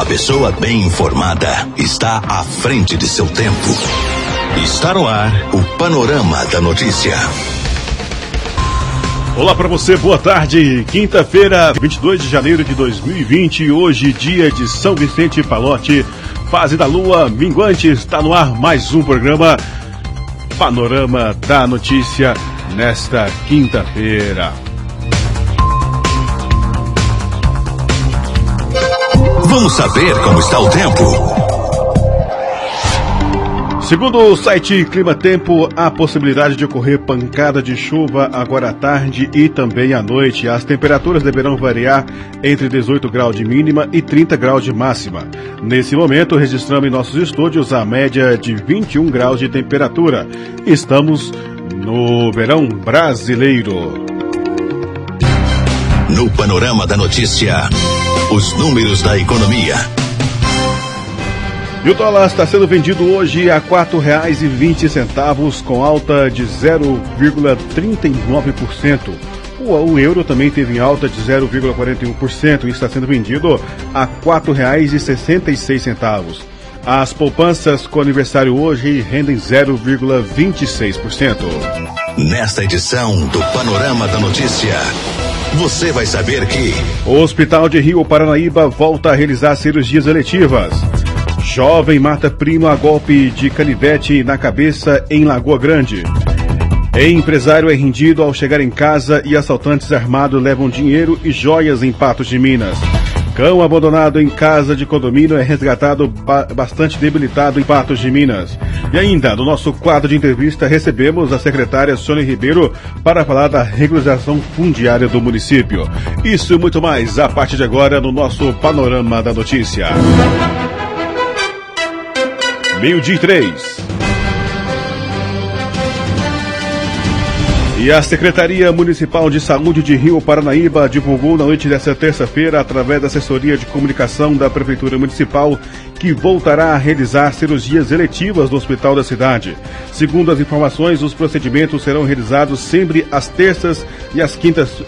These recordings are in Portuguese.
A pessoa bem informada está à frente de seu tempo. Está no ar o Panorama da Notícia. Olá para você, boa tarde. Quinta-feira, 22 de janeiro de 2020, hoje dia de São Vicente Palote, fase da lua minguante, está no ar mais um programa Panorama da Notícia nesta quinta-feira. Vamos saber como está o tempo. Segundo o site Clima Tempo, há possibilidade de ocorrer pancada de chuva agora à tarde e também à noite. As temperaturas deverão variar entre 18 graus de mínima e 30 graus de máxima. Nesse momento, registramos em nossos estúdios a média de 21 graus de temperatura. Estamos no verão brasileiro. No Panorama da Notícia, os números da economia. E o dólar está sendo vendido hoje a R$ 4,20, com alta de 0,39%. O, euro também teve alta de 0,41% e está sendo vendido a R$ 4,66. As poupanças com aniversário hoje rendem 0,26%. Nesta edição do Panorama da Notícia, você vai saber que o Hospital de Rio Paranaíba volta a realizar cirurgias eletivas. Jovem mata primo a golpe de canivete na cabeça em Lagoa Grande. Empresário é rendido ao chegar em casa e assaltantes armados levam dinheiro e joias em Patos de Minas. Cão abandonado em casa de condomínio é resgatado bastante debilitado em Patos de Minas. E ainda, no nosso quadro de entrevista, recebemos a secretária Sônia Ribeiro para falar da regularização fundiária do município. Isso e muito mais a partir de agora no nosso Panorama da Notícia. Meio-dia 3. E a Secretaria Municipal de Saúde de Rio Paranaíba divulgou na noite desta terça-feira, através da assessoria de comunicação da Prefeitura Municipal, que voltará a realizar cirurgias eletivas no hospital da cidade. Segundo as informações, os procedimentos serão realizados sempre às terças e às quintas,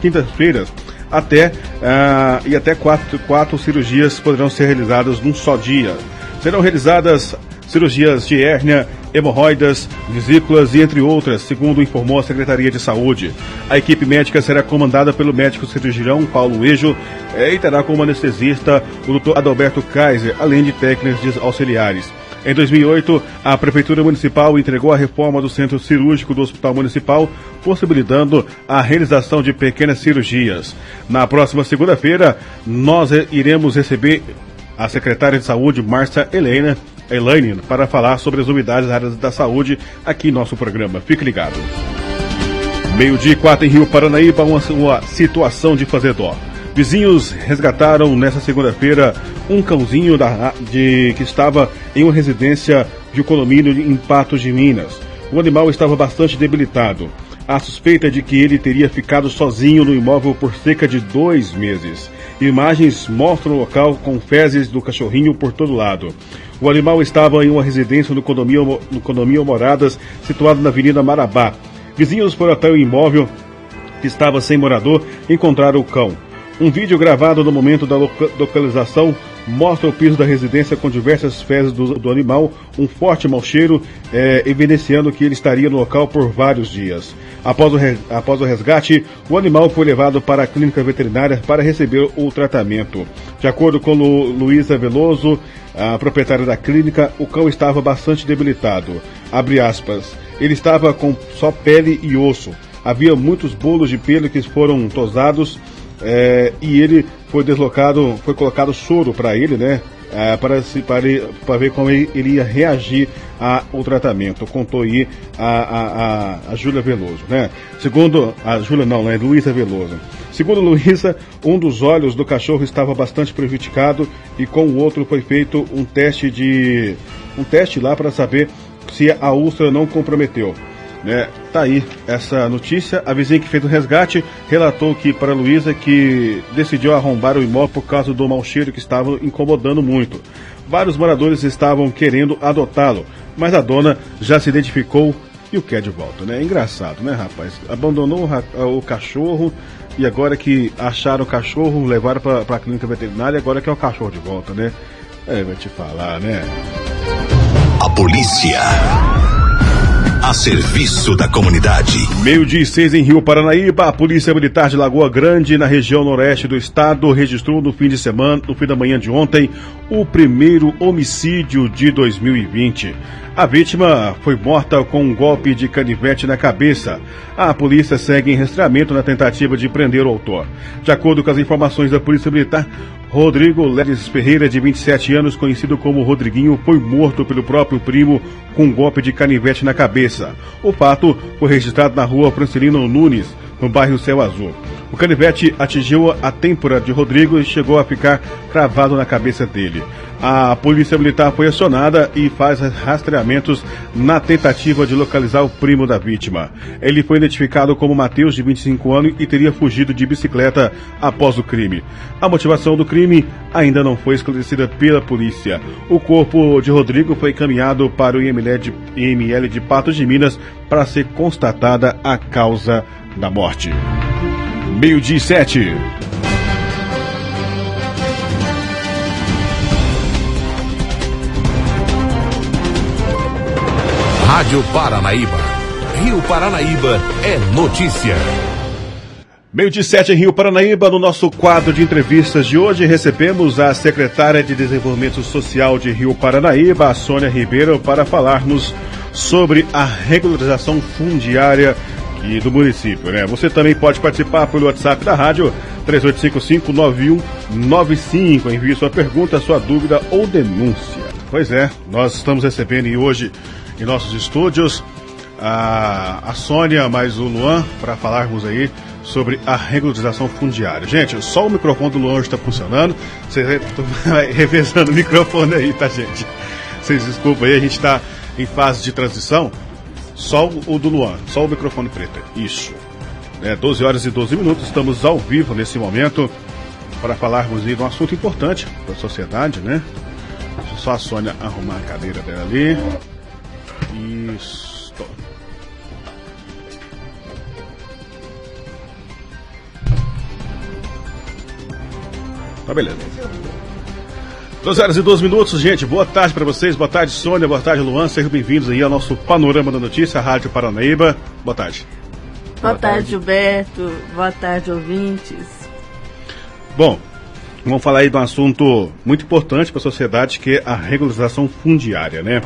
quintas-feiras. Até, uh, e até quatro, quatro cirurgias poderão ser realizadas num só dia. Serão realizadas cirurgias de hérnia, hemorroidas, vesículas e entre outras, segundo informou a Secretaria de Saúde. A equipe médica será comandada pelo médico cirurgião Paulo Ejo eh, e terá como anestesista o Dr. Adalberto Kaiser, além de técnicos auxiliares. Em 2008, a Prefeitura Municipal entregou a reforma do Centro Cirúrgico do Hospital Municipal, possibilitando a realização de pequenas cirurgias. Na próxima segunda-feira, nós iremos receber a secretária de Saúde, Márcia Helena, Elaine, para falar sobre as novidades da área da saúde aqui em nosso programa. Fique ligado. Meio-dia quatro em Rio Paranaíba, uma, uma situação de fazer dó. Vizinhos resgataram nesta segunda-feira um cãozinho da, de, que estava em uma residência de um condomínio em Patos de Minas. O animal estava bastante debilitado. A suspeita é de que ele teria ficado sozinho no imóvel por cerca de dois meses. Imagens mostram o local com fezes do cachorrinho por todo lado. O animal estava em uma residência no condomínio, no condomínio Moradas, situado na Avenida Marabá. Vizinhos foram até o imóvel que estava sem morador encontraram o cão. Um vídeo gravado no momento da localização mostra o piso da residência com diversas fezes do, do animal, um forte mau cheiro, é, evidenciando que ele estaria no local por vários dias. Após o, após o resgate, o animal foi levado para a clínica veterinária para receber o tratamento. De acordo com Lu, Luísa Veloso, a proprietária da clínica, o cão estava bastante debilitado. Aspas. Ele estava com só pele e osso. Havia muitos bolos de pelo que foram tosados é, e ele foi deslocado, foi colocado soro para ele, né? É, para, se, para, para ver como ele, ele ia reagir ao tratamento. Contou aí a, a, a, a Júlia Veloso, né? Segundo, a Júlia não, né? Luísa Veloso. Segundo Luísa, um dos olhos do cachorro estava bastante prejudicado e com o outro foi feito um teste de um teste lá para saber se a úlcera não comprometeu. Né? Tá aí essa notícia. A vizinha que fez o resgate relatou que para Luísa que decidiu arrombar o imóvel por causa do mau cheiro que estava incomodando muito. Vários moradores estavam querendo adotá-lo, mas a dona já se identificou e o quer de volta, né? É engraçado, né, rapaz? Abandonou o, o cachorro e agora que acharam o cachorro, levaram para a clínica veterinária, agora que é o cachorro de volta, né? É, vai te falar, né? A polícia. A serviço da comunidade. Meio dia e seis em Rio Paranaíba, a Polícia Militar de Lagoa Grande, na região noroeste do estado, registrou no fim de semana, no fim da manhã de ontem, o primeiro homicídio de 2020. A vítima foi morta com um golpe de canivete na cabeça. A polícia segue em rastreamento na tentativa de prender o autor. De acordo com as informações da Polícia Militar, Rodrigo Ledes Ferreira, de 27 anos, conhecido como Rodriguinho, foi morto pelo próprio primo com um golpe de canivete na cabeça. O fato foi registrado na rua Francelino Nunes, no bairro Céu Azul. O canivete atingiu a têmpora de Rodrigo e chegou a ficar cravado na cabeça dele. A polícia militar foi acionada e faz rastreamentos na tentativa de localizar o primo da vítima. Ele foi identificado como Mateus, de 25 anos, e teria fugido de bicicleta após o crime. A motivação do crime ainda não foi esclarecida pela polícia. O corpo de Rodrigo foi encaminhado para o IML de, IML de Patos de Minas para ser constatada a causa da morte. Meio-dia e sete. Rádio Paranaíba. Rio Paranaíba é notícia. Meio de sete em Rio Paranaíba, no nosso quadro de entrevistas de hoje, recebemos a secretária de Desenvolvimento Social de Rio Paranaíba, a Sônia Ribeiro, para falarmos sobre a regularização fundiária aqui do município, né? Você também pode participar pelo WhatsApp da rádio 3855-9195. Envie sua pergunta, sua dúvida ou denúncia. Pois é, nós estamos recebendo hoje em nossos estúdios a, a Sônia mais o Luan para falarmos aí sobre a regularização fundiária. Gente, só o microfone do Luan está funcionando. Você vai revezando o microfone aí, tá, gente? Vocês desculpem aí, a gente está em fase de transição. Só o do Luan, só o microfone preto. Isso. É, 12 horas e 12 minutos, estamos ao vivo nesse momento para falarmos de um assunto importante para a sociedade, né? Só a Sônia arrumar a cadeira dela ali. Isso. Tá beleza. 12 horas e 12 minutos, gente. Boa tarde para vocês. Boa tarde, Sônia. Boa tarde, Luan. Sejam bem-vindos aí ao nosso Panorama da Notícia, Rádio Paranaíba. Boa tarde. Boa, Boa tarde, tarde, Gilberto. Boa tarde, ouvintes. Bom, vamos falar aí de um assunto muito importante para a sociedade, que é a regularização fundiária, né?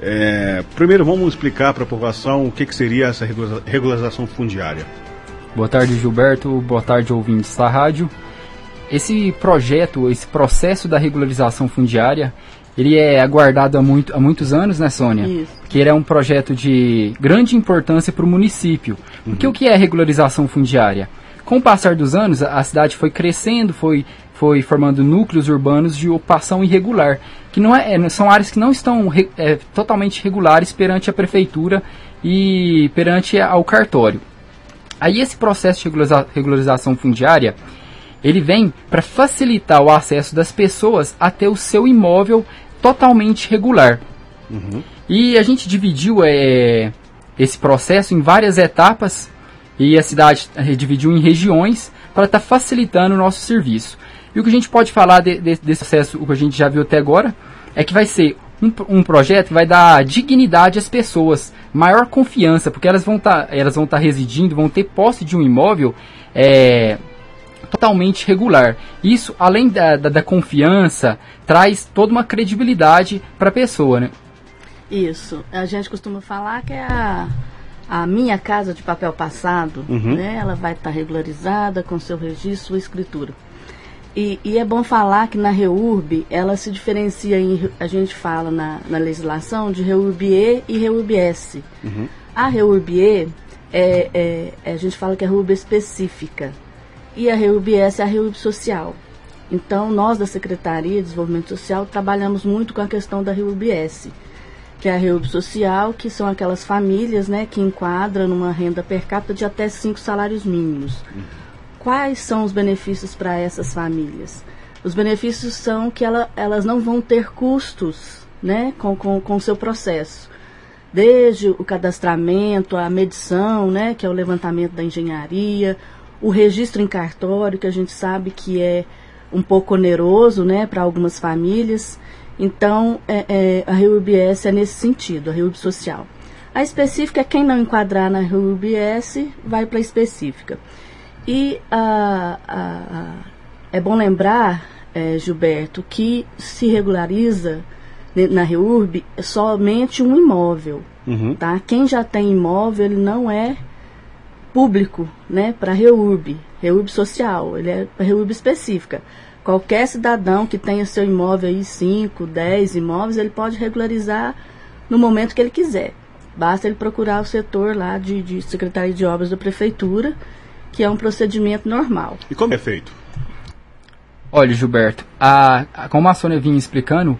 É, primeiro, vamos explicar para a população o que, que seria essa regularização fundiária. Boa tarde, Gilberto. Boa tarde, ouvintes da rádio. Esse projeto, esse processo da regularização fundiária, ele é aguardado há, muito, há muitos anos, né, Sônia? Isso. Que ele é um projeto de grande importância para o município. Uhum. Porque o que é regularização fundiária? Com o passar dos anos, a cidade foi crescendo, foi, foi formando núcleos urbanos de ocupação irregular, que não é, é são áreas que não estão é, totalmente regulares perante a prefeitura e perante ao cartório. Aí esse processo de regularização fundiária, ele vem para facilitar o acesso das pessoas até o seu imóvel totalmente regular. Uhum. E a gente dividiu é, esse processo em várias etapas e a cidade dividiu em regiões para estar tá facilitando o nosso serviço. E o que a gente pode falar de, de, desse processo, o que a gente já viu até agora, é que vai ser um, um projeto que vai dar dignidade às pessoas, maior confiança, porque elas vão estar tá, elas vão tá residindo, vão ter posse de um imóvel é, totalmente regular. Isso, além da, da, da confiança, traz toda uma credibilidade para a pessoa, né? Isso. A gente costuma falar que é a, a minha casa de papel passado, uhum. né? Ela vai estar tá regularizada com seu registro, sua escritura. E, e, é bom falar que na REURB ela se diferencia em, a gente fala na, na legislação de REURB-E e REURB-S. Uhum. A REURB-E, é, é, a gente fala que é REURB específica e a REURB-S é a REURB social. Então, nós da Secretaria de Desenvolvimento Social trabalhamos muito com a questão da REURB-S, que é a REURB social, que são aquelas famílias né, que enquadram numa renda per capita de até cinco salários mínimos. Quais são os benefícios para essas famílias? Os benefícios são que ela, elas não vão ter custos né, com o com, com seu processo desde o cadastramento, a medição, né, que é o levantamento da engenharia, o registro em cartório, que a gente sabe que é um pouco oneroso né, para algumas famílias. Então, é, é, a RUBS é nesse sentido, a RUB social. A específica, é quem não enquadrar na RUBS, vai para a específica. E a, a, a, é bom lembrar, é, Gilberto, que se regulariza na REURB somente um imóvel. Uhum. Tá? Quem já tem imóvel, ele não é público né, para a REURB, REURB social, ele é para REURB específica. Qualquer cidadão que tenha seu imóvel aí, 5, 10 imóveis, ele pode regularizar no momento que ele quiser. Basta ele procurar o setor lá de, de Secretaria de Obras da Prefeitura, que é um procedimento normal. E como é feito? Olha, Gilberto, a, a, como a Sônia vinha explicando,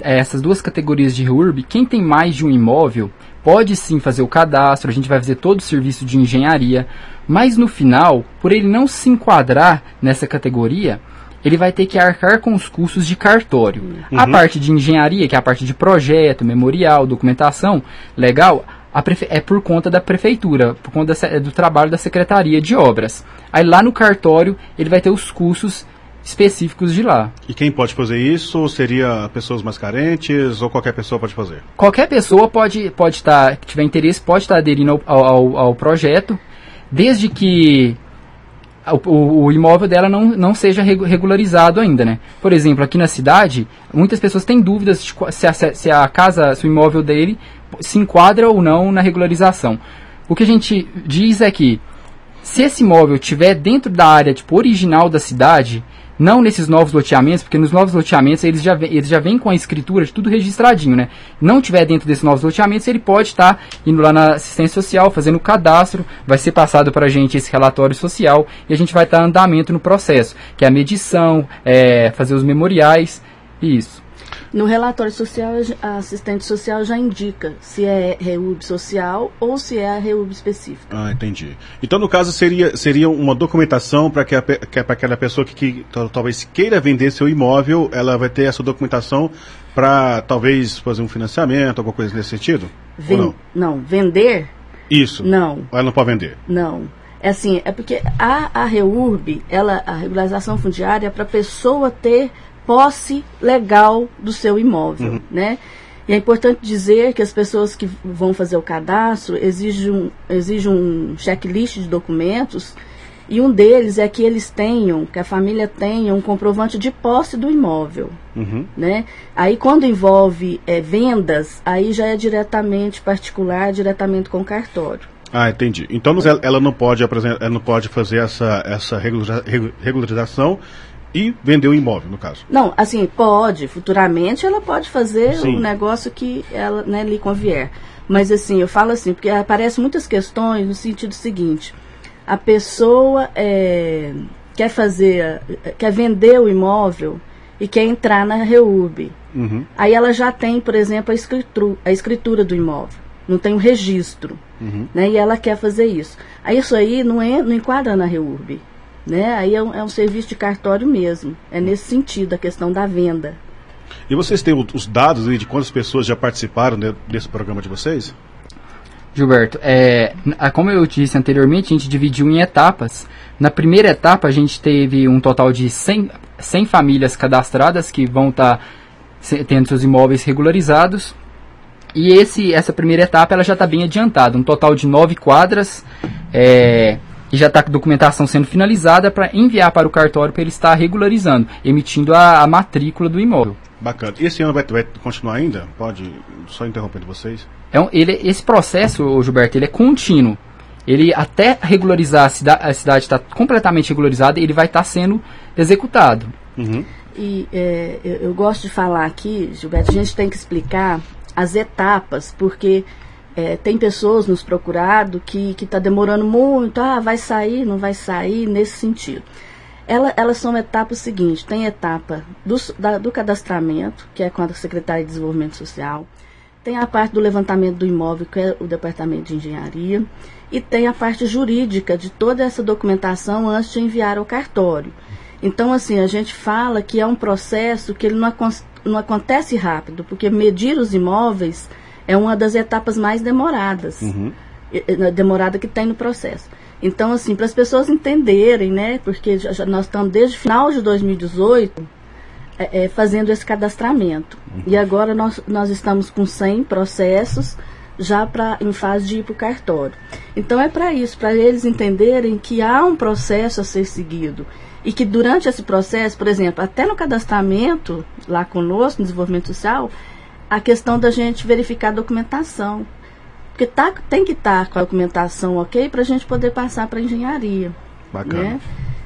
é, essas duas categorias de REURB, quem tem mais de um imóvel pode sim fazer o cadastro, a gente vai fazer todo o serviço de engenharia, mas no final, por ele não se enquadrar nessa categoria, ele vai ter que arcar com os custos de cartório. Uhum. A parte de engenharia, que é a parte de projeto, memorial, documentação, legal, é por conta da prefeitura, por conta do trabalho da secretaria de obras. Aí lá no cartório ele vai ter os custos específicos de lá. E quem pode fazer isso seria pessoas mais carentes ou qualquer pessoa pode fazer? Qualquer pessoa pode pode estar, tá, que tiver interesse, pode estar tá aderindo ao, ao, ao projeto, desde que o, o, imóvel dela não, não seja regularizado ainda, né? Por exemplo, aqui na cidade, muitas pessoas têm dúvidas de se a, se a casa, se o imóvel dele se enquadra ou não na regularização. O que a gente diz é que se esse imóvel estiver dentro da área tipo, original da cidade, não nesses novos loteamentos, porque nos novos loteamentos eles já, eles já vêm com a escritura de tudo registradinho, né? Não tiver dentro desses novos loteamentos, ele pode estar tá indo lá na assistência social, fazendo o cadastro, vai ser passado para a gente esse relatório social e a gente vai estar tá andamento no processo, que é a medição, é, fazer os memoriais e isso. No relatório social, a assistente social já indica se é REUB social ou se é a REUB específica. Ah, entendi. Então, no caso, seria, seria uma documentação para que, que aquela pessoa que, que talvez queira vender seu imóvel, ela vai ter essa documentação para talvez fazer um financiamento, alguma coisa nesse sentido? Ven não? não, vender? Isso. Não. Ela não pode vender? Não. É assim, é porque a, a REURB, ela, a regularização fundiária, é para a pessoa ter posse legal do seu imóvel, uhum. né? E é importante dizer que as pessoas que vão fazer o cadastro exigem um, exigem um checklist de documentos e um deles é que eles tenham, que a família tenha um comprovante de posse do imóvel. Uhum. Né? Aí quando envolve é, vendas, aí já é diretamente particular, diretamente com o cartório. Ah, entendi. Então ela não pode apresentar, ela não pode fazer essa, essa regularização e vender o imóvel, no caso. Não, assim, pode. Futuramente ela pode fazer Sim. um negócio que ela né, lhe convier. Mas assim, eu falo assim, porque aparecem muitas questões no sentido seguinte. A pessoa é, quer fazer, quer vender o imóvel e quer entrar na REURB. Uhum. Aí ela já tem, por exemplo, a escritura, a escritura do imóvel. Não tem o um registro. Uhum. Né, e ela quer fazer isso. Aí isso aí não, é, não enquadra na REURB. Né? Aí é um, é um serviço de cartório mesmo. É nesse sentido, a questão da venda. E vocês têm os dados de quantas pessoas já participaram desse programa de vocês? Gilberto, é, como eu disse anteriormente, a gente dividiu em etapas. Na primeira etapa, a gente teve um total de 100, 100 famílias cadastradas que vão estar tá tendo seus imóveis regularizados. E esse, essa primeira etapa ela já está bem adiantada, um total de nove quadras. É, e já está com a documentação sendo finalizada para enviar para o cartório para ele estar regularizando, emitindo a, a, matrícula do imóvel. Bacana. E esse ano vai, vai continuar ainda? Pode, só interrompendo vocês. É um, ele, esse processo, Gilberto, ele é contínuo. Ele até regularizar a, cida, a cidade está completamente regularizada, ele vai estar tá sendo executado. Uhum. E é, eu, eu gosto de falar aqui, Gilberto, a gente tem que explicar as etapas, porque é, tem pessoas nos procurado que está demorando muito, ah, vai sair, não vai sair, nesse sentido. Ela, elas são etapas seguintes, tem etapa do, da, do cadastramento, que é com a Secretaria de Desenvolvimento Social, tem a parte do levantamento do imóvel, que é o Departamento de Engenharia, e tem a parte jurídica de toda essa documentação antes de enviar ao cartório. Então, assim, a gente fala que é um processo que ele não, não acontece rápido, porque medir os imóveis é uma das etapas mais demoradas, uhum. demorada que tem no processo. Então, assim, para as pessoas entenderem, né? Porque já, já nós estamos desde o final de 2018 é, é, fazendo esse cadastramento. Uhum. E agora nós, nós estamos com 100 processos já pra, em fase de ir para o cartório. Então é para isso, para eles entenderem que há um processo a ser seguido. E que durante esse processo, por exemplo, até no cadastramento, lá conosco, no desenvolvimento social, a questão da gente verificar a documentação. Porque tá, tem que estar tá com a documentação ok para a gente poder passar para a engenharia. Bacana. Né?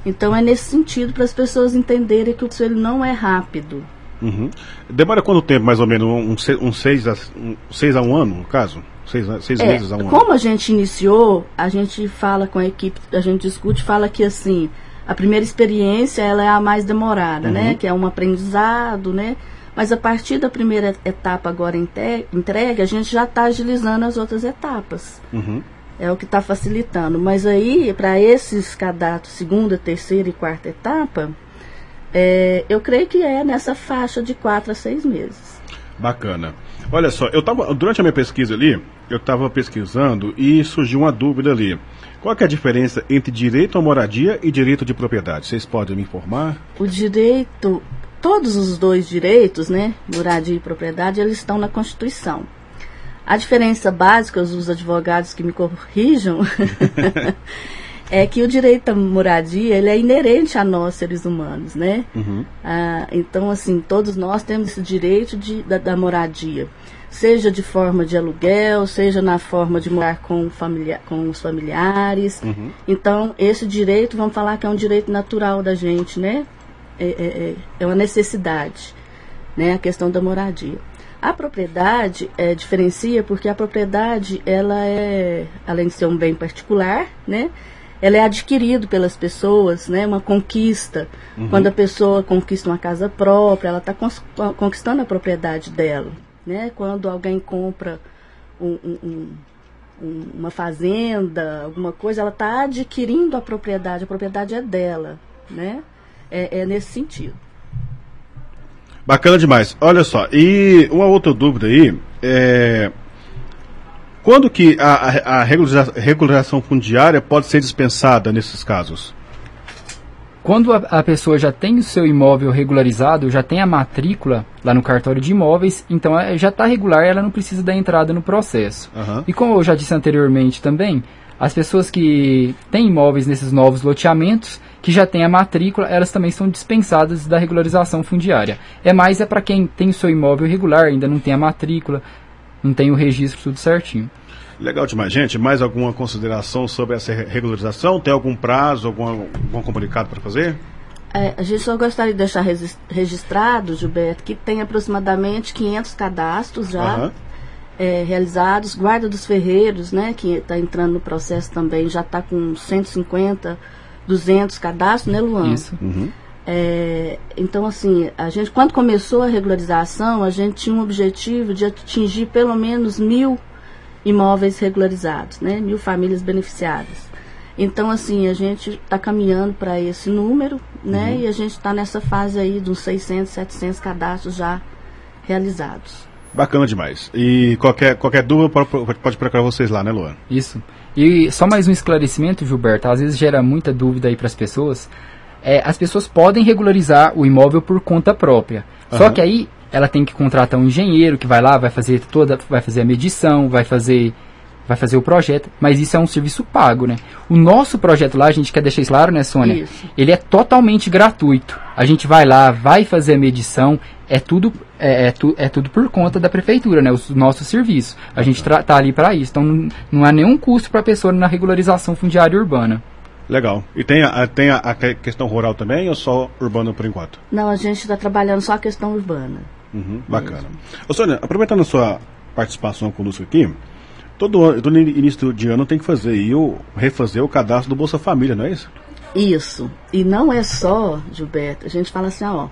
Então é nesse sentido para as pessoas entenderem que o processo não é rápido. Uhum. Demora quanto tempo, mais ou menos? Um, um, seis, a, um seis a um ano, no caso? Seis, seis é, meses a um como ano? Como a gente iniciou, a gente fala com a equipe, a gente discute, fala que assim, a primeira experiência ela é a mais demorada, uhum. né? Que é um aprendizado, né? Mas a partir da primeira etapa agora entregue, a gente já está agilizando as outras etapas. Uhum. É o que está facilitando. Mas aí, para esses cadastros, segunda, terceira e quarta etapa, é, eu creio que é nessa faixa de quatro a seis meses. Bacana. Olha só, eu tava, durante a minha pesquisa ali, eu estava pesquisando e surgiu uma dúvida ali. Qual é a diferença entre direito à moradia e direito de propriedade? Vocês podem me informar? O direito, todos os dois direitos, né, moradia e propriedade, eles estão na Constituição. A diferença básica, os advogados que me corrijam, é que o direito à moradia ele é inerente a nós seres humanos, né? Uhum. Ah, então assim todos nós temos esse direito de, da, da, moradia, seja de forma de aluguel, seja na forma de morar com, familiar, com os familiares. Uhum. Então esse direito vamos falar que é um direito natural da gente, né? É, é, é, é uma necessidade, né? A questão da moradia. A propriedade é, diferencia porque a propriedade ela é além de ser um bem particular, né? ela é adquirido pelas pessoas, né? Uma conquista. Uhum. Quando a pessoa conquista uma casa própria, ela está conquistando a propriedade dela, né? Quando alguém compra um, um, um, uma fazenda, alguma coisa, ela está adquirindo a propriedade. A propriedade é dela, né? É, é nesse sentido. Bacana demais. Olha só, e uma outra dúvida aí, é, quando que a, a regularização fundiária pode ser dispensada nesses casos? Quando a, a, pessoa já tem o seu imóvel regularizado, já tem a matrícula lá no cartório de imóveis, então é, já está regular, ela não precisa da entrada no processo. Uhum. E como eu já disse anteriormente também, as pessoas que têm imóveis nesses novos loteamentos, que já têm a matrícula, elas também são dispensadas da regularização fundiária. É mais é para quem tem o seu imóvel regular, ainda não tem a matrícula, não tem o registro tudo certinho. Legal demais. Gente, mais alguma consideração sobre essa regularização? Tem algum prazo, algum, algum comunicado para fazer? É, a gente só gostaria de deixar registrado, Gilberto, que tem aproximadamente 500 cadastros já uhum. É, realizados. Guarda dos Ferreiros, né, que está entrando no processo também, já está com 150, 200 cadastros, né, Luan? Isso. Uhum. É, então, assim, a gente, quando começou a regularização, a gente tinha um objetivo de atingir pelo menos mil imóveis regularizados, né? mil famílias beneficiadas. Então, assim, a gente está caminhando para esse número, né? Uhum. E a gente está nessa fase aí dos 600, 700 cadastros já realizados. Bacana demais. E qualquer, qualquer dúvida pode, procurar vocês lá, né, Luan? Isso. E só mais um esclarecimento, Gilberto, às vezes gera muita dúvida aí para as pessoas é, as pessoas podem regularizar o imóvel por conta própria. Uhum. Só que aí ela tem que contratar um engenheiro que vai lá, vai fazer toda, vai fazer a medição, vai fazer vai fazer o projeto, mas isso é um serviço pago, né? O nosso projeto lá, a gente quer deixar isso claro, né, Sônia? Isso. Ele é totalmente gratuito. A gente vai lá, vai fazer a medição, é tudo é, é, tu, é tudo por conta da prefeitura, né? O nosso serviço. A gente tá ali para isso. Então não, não há nenhum custo para a pessoa na regularização fundiária urbana. Legal. E tem a, tem a, a, questão rural também ou só urbano por enquanto? Não, a gente está trabalhando só a questão urbana. Uhum, bacana. Ô, Sônia, aproveitando a sua participação conosco aqui, todo, todo início de ano tem que fazer e refazer o cadastro do Bolsa Família, não é isso? Isso. E não é só, Gilberto, a gente fala assim, ó,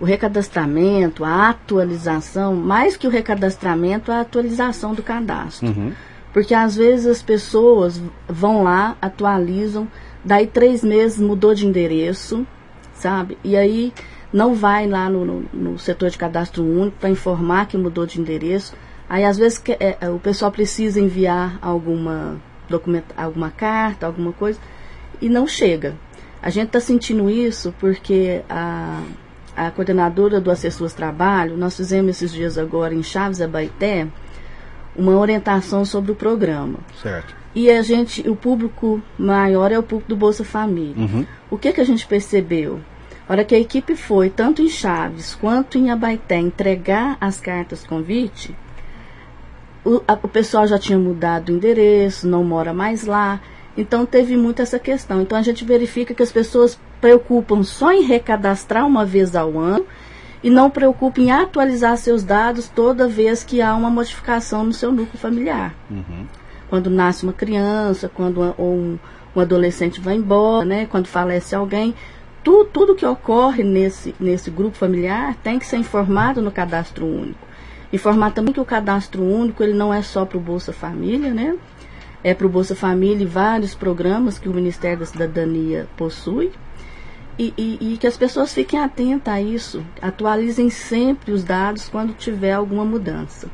o recadastramento, a atualização, mais que o recadastramento, a atualização do cadastro. Uhum. Porque às vezes as pessoas vão lá, atualizam, Daí três meses mudou de endereço, sabe? E aí não vai lá no, no, no setor de cadastro único para informar que mudou de endereço. Aí às vezes que, é, é, o pessoal precisa enviar alguma alguma carta, alguma coisa, e não chega. A gente está sentindo isso porque a, a coordenadora do Assessores Trabalho, nós fizemos esses dias agora em Chaves Abaité, uma orientação sobre o programa. Certo. E a gente, o público maior é o público do Bolsa Família. Uhum. O que, que a gente percebeu? A hora que a equipe foi, tanto em Chaves quanto em Abaité, entregar as cartas convite, o, a, o pessoal já tinha mudado o endereço, não mora mais lá. Então teve muito essa questão. Então a gente verifica que as pessoas preocupam só em recadastrar uma vez ao ano e não preocupam em atualizar seus dados toda vez que há uma modificação no seu núcleo familiar. Uhum. Quando nasce uma criança, quando um, um adolescente vai embora, né, quando falece alguém, tu, tudo que ocorre nesse, nesse grupo familiar tem que ser informado no cadastro único. Informar também que o cadastro único ele não é só para o Bolsa Família, né? É para o Bolsa Família e vários programas que o Ministério da Cidadania possui. E, e, e, que as pessoas fiquem atentas a isso, atualizem sempre os dados quando tiver alguma mudança.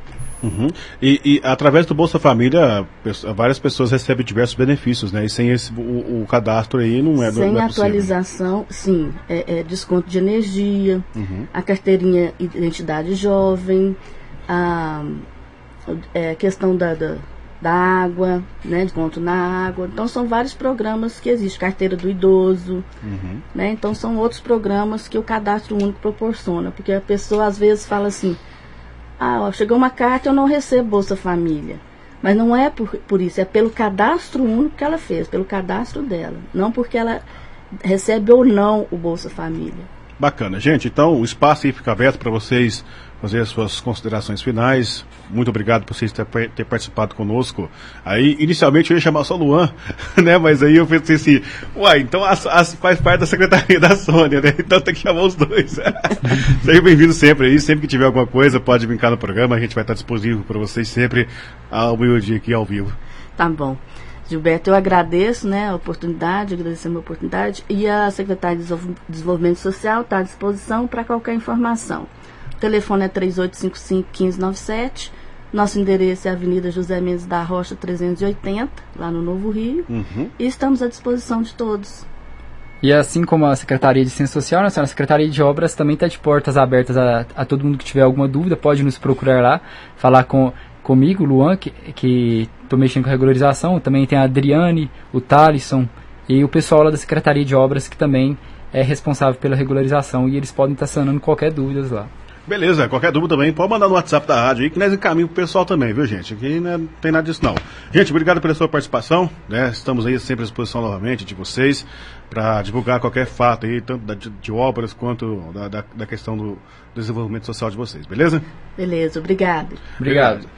Uhum. E, e, através do Bolsa Família, várias pessoas recebem diversos benefícios, né? E sem esse, o, o cadastro aí não é Sem não é atualização, sim. É, é, desconto de energia, uhum. a carteirinha identidade jovem, a é, questão da, da da água, né, desconto na água. Então são vários programas que existem, carteira do idoso, uhum. né? Então são outros programas que o cadastro único proporciona, porque a pessoa às vezes fala assim: "Ah, ó, chegou uma carta, eu não recebo Bolsa Família". Mas não é por, por isso, é pelo cadastro único que ela fez, pelo cadastro dela, não porque ela recebe ou não o Bolsa Família. Bacana, gente. Então o espaço aí fica aberto para vocês fazer as suas considerações finais. Muito obrigado por vocês ter, ter, participado conosco. Aí, inicialmente eu ia chamar só Luan, né? Mas aí eu pensei assim, uai, então as, as, faz parte da secretaria da Sônia, né? Então tem que chamar os dois. Seja bem-vindo sempre aí. Sempre que tiver alguma coisa, pode brincar no programa. A gente vai estar disponível para vocês sempre ao meio-dia aqui ao vivo. Tá bom. Gilberto, eu agradeço né, a oportunidade, agradecer a oportunidade. E a Secretaria de Desenvolvimento Social está à disposição para qualquer informação telefone é 3855-1597. Nosso endereço é Avenida José Mendes da Rocha 380, lá no Novo Rio. Uhum. E estamos à disposição de todos. E assim como a Secretaria de Ciência Social, a Secretaria de Obras também está de portas abertas a, a, todo mundo que tiver alguma dúvida, pode nos procurar lá, falar com, comigo, Luan, que estou mexendo com regularização, também tem a Adriane, o Thalisson e o pessoal lá da Secretaria de Obras que também é responsável pela regularização e eles podem estar sanando qualquer dúvida lá. Beleza, qualquer dúvida também, pode mandar no WhatsApp da rádio aí, que nós encaminhamos pro pessoal também, viu, gente? Aqui não tem nada disso, não. Gente, obrigado pela sua participação, né? Estamos aí sempre à disposição novamente de vocês para divulgar qualquer fato aí, tanto da, de, de, obras quanto da, da, da, questão do desenvolvimento social de vocês, beleza? Beleza, obrigado. Obrigado.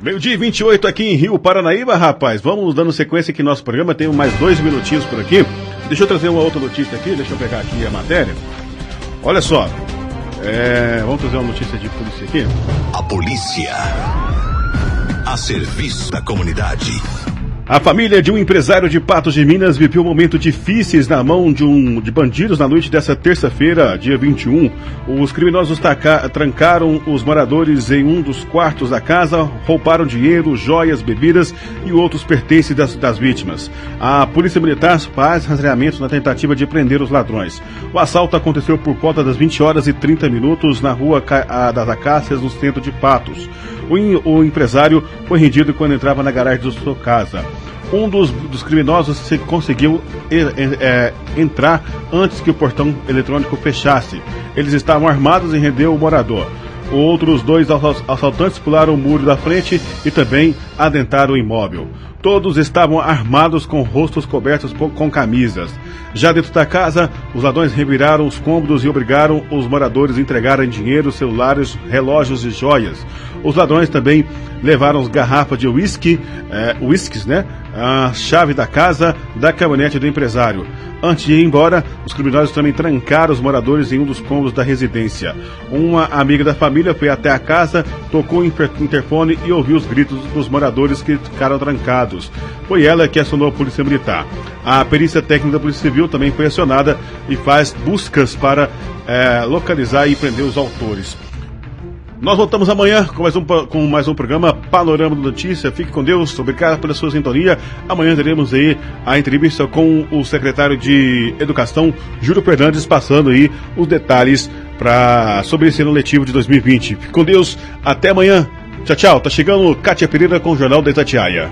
Meio-dia 28 aqui em Rio Paranaíba, rapaz. Vamos dando sequência aqui no nosso programa. Tem mais dois minutinhos por aqui. Deixa eu trazer uma outra notícia aqui, deixa eu pegar aqui a matéria. Olha só, é, vamos trazer uma notícia de polícia aqui. A polícia. A serviço da comunidade. A família de um empresário de Patos de Minas viveu momentos difíceis na mão de, um, de bandidos na noite dessa terça-feira, dia 21. Os criminosos taca, trancaram os moradores em um dos quartos da casa, roubaram dinheiro, joias, bebidas e outros pertences das, das vítimas. A polícia militar faz rastreamento na tentativa de prender os ladrões. O assalto aconteceu por volta das 20 horas e 30 minutos na rua das Acácias, no centro de Patos. O, o empresário foi rendido quando entrava na garagem de sua casa. Um dos, dos criminosos conseguiu é, entrar antes que o portão eletrônico fechasse. Eles estavam armados e rendeu o morador. Outros dois assaltantes pularam o muro da frente e também adentraram o imóvel. Todos estavam armados com rostos cobertos com camisas. Já dentro da casa, os ladrões reviraram os cômodos e obrigaram os moradores a entregarem dinheiro, celulares, relógios e joias. Os ladrões também levaram as garrafas de uísque, é, whiskies, né? A chave da casa, da caminhonete do empresário. Antes de ir embora, os criminosos também trancaram os moradores em um dos cômodos da residência. Uma amiga da família foi até a casa, tocou o interfone e ouviu os gritos dos moradores que ficaram trancados. Foi ela que acionou a Polícia Militar. A perícia técnica da Polícia Civil também foi acionada e faz buscas para é, localizar e prender os autores. Nós voltamos amanhã com mais um, com mais um programa Panorama da Notícia. Fique com Deus, obrigado pela sua sintonia. Amanhã teremos aí a entrevista com o secretário de Educação, Júlio Fernandes, passando aí os detalhes pra, sobre esse ano letivo de 2020. Fique com Deus, até amanhã. Tchau, tchau. Tá chegando Kátia Pereira com o Jornal da Itatiaia.